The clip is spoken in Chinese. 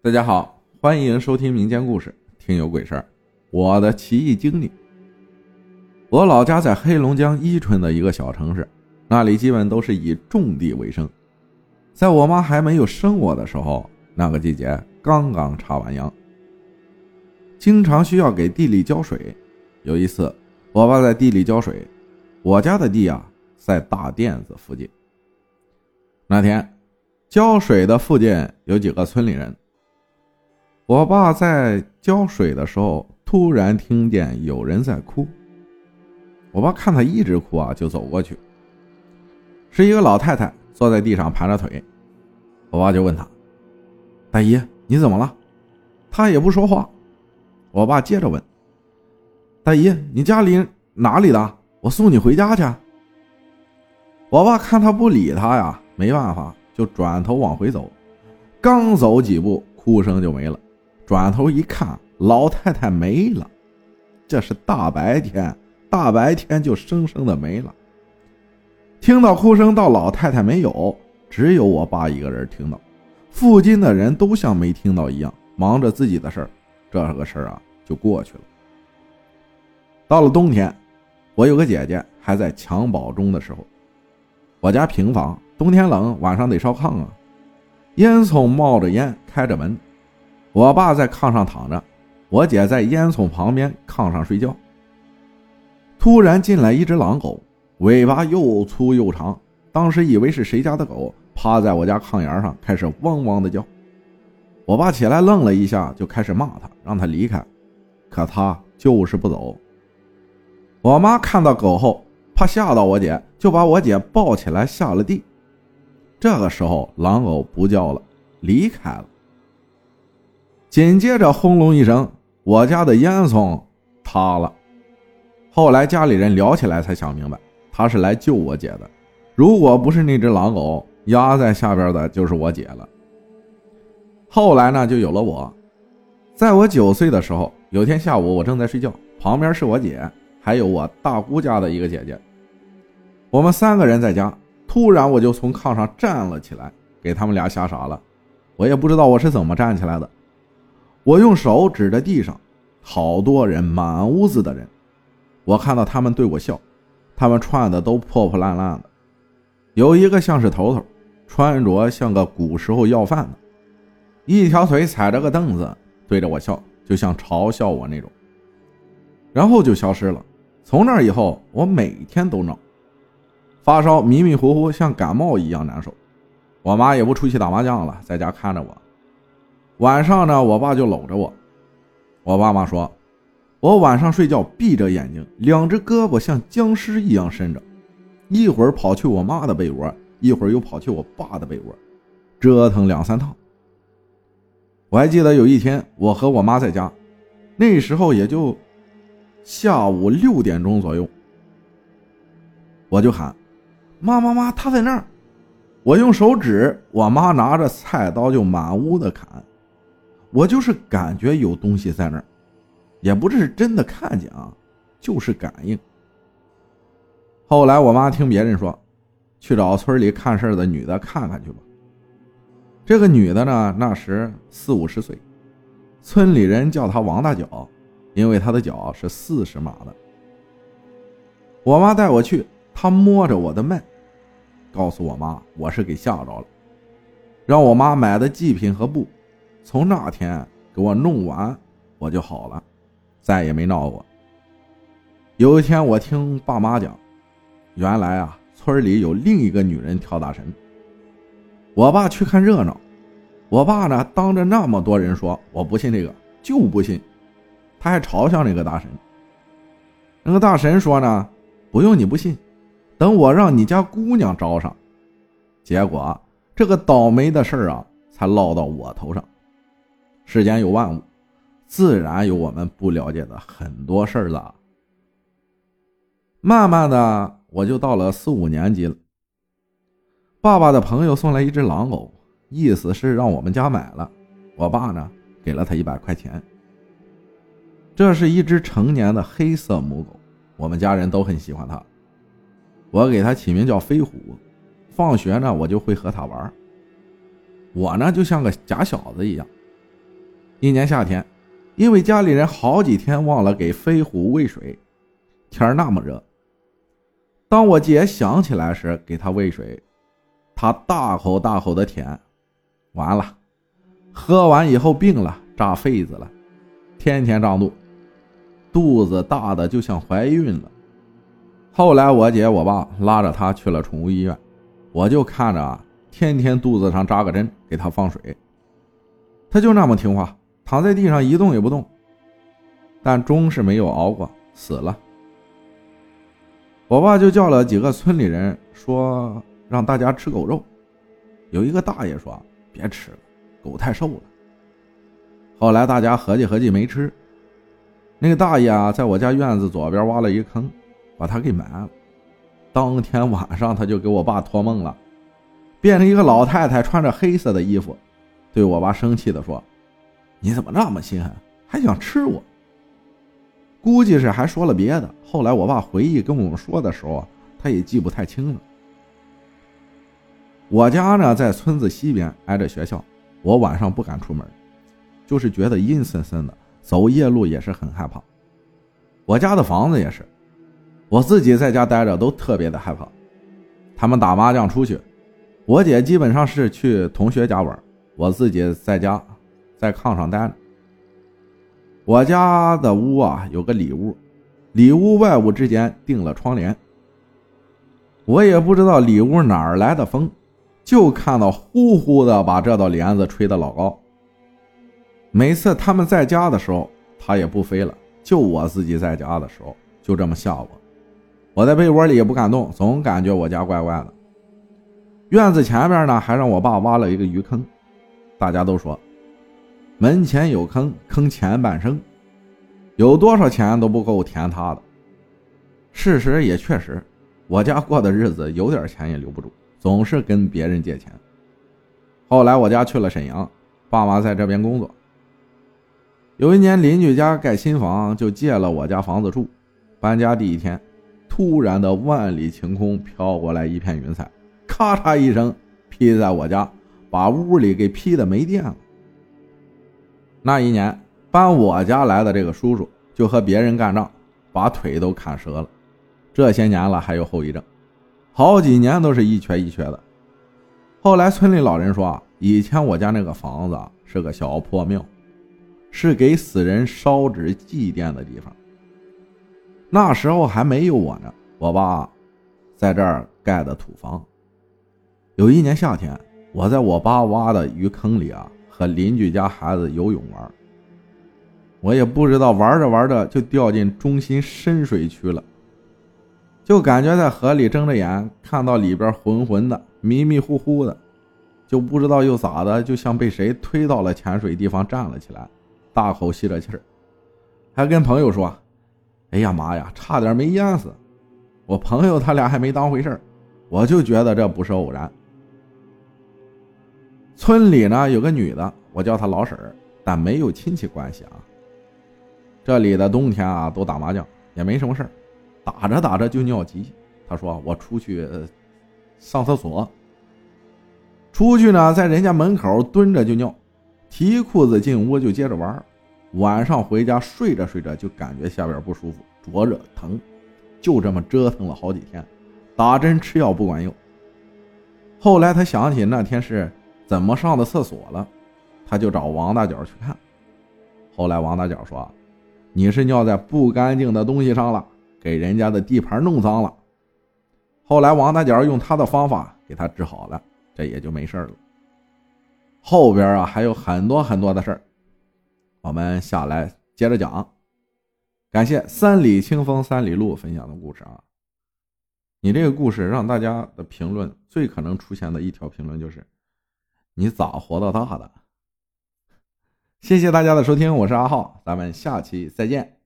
大家好，欢迎收听民间故事《听有鬼事儿》，我的奇异经历。我老家在黑龙江伊春的一个小城市，那里基本都是以种地为生。在我妈还没有生我的时候，那个季节刚刚插完秧，经常需要给地里浇水。有一次，我爸在地里浇水，我家的地啊在大甸子附近。那天，浇水的附近有几个村里人。我爸在浇水的时候，突然听见有人在哭。我爸看他一直哭啊，就走过去，是一个老太太坐在地上盘着腿。我爸就问他：“大姨，你怎么了？”他也不说话。我爸接着问：“大姨，你家里哪里的？我送你回家去。”我爸看他不理他呀。没办法，就转头往回走，刚走几步，哭声就没了。转头一看，老太太没了。这是大白天，大白天就生生的没了。听到哭声到老太太没有，只有我爸一个人听到，附近的人都像没听到一样，忙着自己的事儿。这个事儿啊，就过去了。到了冬天，我有个姐姐还在襁褓中的时候，我家平房。冬天冷，晚上得烧炕啊，烟囱冒着烟，开着门。我爸在炕上躺着，我姐在烟囱旁边炕上睡觉。突然进来一只狼狗，尾巴又粗又长，当时以为是谁家的狗，趴在我家炕沿上开始汪汪的叫。我爸起来愣了一下，就开始骂他，让他离开，可他就是不走。我妈看到狗后，怕吓到我姐，就把我姐抱起来下了地。这个时候，狼狗不叫了，离开了。紧接着，轰隆一声，我家的烟囱塌了。后来家里人聊起来，才想明白，他是来救我姐的。如果不是那只狼狗压在下边的，就是我姐了。后来呢，就有了我。在我九岁的时候，有天下午，我正在睡觉，旁边是我姐，还有我大姑家的一个姐姐，我们三个人在家。突然，我就从炕上站了起来，给他们俩吓傻了。我也不知道我是怎么站起来的。我用手指着地上，好多人，满屋子的人。我看到他们对我笑，他们穿的都破破烂烂的，有一个像是头头，穿着像个古时候要饭的，一条腿踩着个凳子，对着我笑，就像嘲笑我那种。然后就消失了。从那以后，我每天都闹。发烧迷迷糊糊，像感冒一样难受。我妈也不出去打麻将了，在家看着我。晚上呢，我爸就搂着我。我爸妈说，我晚上睡觉闭着眼睛，两只胳膊像僵尸一样伸着，一会儿跑去我妈的被窝，一会儿又跑去我爸的被窝，折腾两三趟。我还记得有一天，我和我妈在家，那时候也就下午六点钟左右，我就喊。妈妈妈，他在那儿！我用手指，我妈拿着菜刀就满屋的砍。我就是感觉有东西在那儿，也不是真的看见啊，就是感应。后来我妈听别人说，去找村里看事的女的看看去吧。这个女的呢，那时四五十岁，村里人叫她王大脚，因为她的脚是四十码的。我妈带我去。她摸着我的脉，告诉我妈我是给吓着了，让我妈买的祭品和布，从那天给我弄完，我就好了，再也没闹过。有一天我听爸妈讲，原来啊村里有另一个女人跳大神，我爸去看热闹，我爸呢当着那么多人说我不信这个就不信，他还嘲笑那个大神。那个大神说呢，不用你不信。等我让你家姑娘招上，结果这个倒霉的事儿啊，才落到我头上。世间有万物，自然有我们不了解的很多事儿了。慢慢的，我就到了四五年级了。爸爸的朋友送来一只狼狗，意思是让我们家买了。我爸呢，给了他一百块钱。这是一只成年的黑色母狗，我们家人都很喜欢它。我给它起名叫飞虎，放学呢我就会和它玩。我呢就像个假小子一样，一年夏天，因为家里人好几天忘了给飞虎喂水，天那么热。当我姐想起来时，给它喂水，它大口大口的舔，完了，喝完以后病了，炸痱子了，天天胀肚，肚子大的就像怀孕了。后来我姐我爸拉着它去了宠物医院，我就看着啊，天天肚子上扎个针，给它放水，它就那么听话，躺在地上一动也不动，但终是没有熬过，死了。我爸就叫了几个村里人，说让大家吃狗肉。有一个大爷说：“别吃了，狗太瘦了。”后来大家合计合计没吃。那个大爷啊，在我家院子左边挖了一坑，把他给埋了。当天晚上他就给我爸托梦了，变成一个老太太，穿着黑色的衣服，对我爸生气的说：“你怎么那么心狠，还想吃我？”估计是还说了别的。后来我爸回忆跟我们说的时候，他也记不太清了。我家呢在村子西边，挨着学校，我晚上不敢出门，就是觉得阴森森的，走夜路也是很害怕。我家的房子也是，我自己在家待着都特别的害怕。他们打麻将出去，我姐基本上是去同学家玩，我自己在家在炕上待着。我家的屋啊，有个里屋，里屋外屋之间定了窗帘。我也不知道里屋哪儿来的风，就看到呼呼的把这道帘子吹得老高。每次他们在家的时候，它也不飞了；就我自己在家的时候，就这么吓我。我在被窝里也不敢动，总感觉我家怪怪的。院子前边呢，还让我爸挖了一个鱼坑，大家都说。门前有坑，坑前半生，有多少钱都不够填它的。事实也确实，我家过的日子有点钱也留不住，总是跟别人借钱。后来我家去了沈阳，爸妈在这边工作。有一年邻居家盖新房，就借了我家房子住。搬家第一天，突然的万里晴空飘过来一片云彩，咔嚓一声劈在我家，把屋里给劈的没电了。那一年搬我家来的这个叔叔就和别人干仗，把腿都砍折了。这些年了还有后遗症，好几年都是一瘸一瘸的。后来村里老人说啊，以前我家那个房子是个小破庙，是给死人烧纸祭奠的地方。那时候还没有我呢，我爸在这儿盖的土房。有一年夏天，我在我爸挖的鱼坑里啊。和邻居家孩子游泳玩，我也不知道玩着玩着就掉进中心深水区了，就感觉在河里睁着眼看到里边浑浑的、迷迷糊糊的，就不知道又咋的，就像被谁推到了潜水地方站了起来，大口吸着气儿，还跟朋友说：“哎呀妈呀，差点没淹死！”我朋友他俩还没当回事我就觉得这不是偶然。村里呢有个女的，我叫她老婶儿，但没有亲戚关系啊。这里的冬天啊都打麻将，也没什么事儿，打着打着就尿急。她说：“我出去上厕所。”出去呢，在人家门口蹲着就尿，提裤子进屋就接着玩。晚上回家睡着睡着就感觉下边不舒服，灼热疼，就这么折腾了好几天，打针吃药不管用。后来他想起那天是。怎么上的厕所了？他就找王大脚去看。后来王大脚说：“你是尿在不干净的东西上了，给人家的地盘弄脏了。”后来王大脚用他的方法给他治好了，这也就没事了。后边啊还有很多很多的事儿，我们下来接着讲。感谢三里清风三里路分享的故事啊！你这个故事让大家的评论最可能出现的一条评论就是。你咋活到大的？谢谢大家的收听，我是阿浩，咱们下期再见。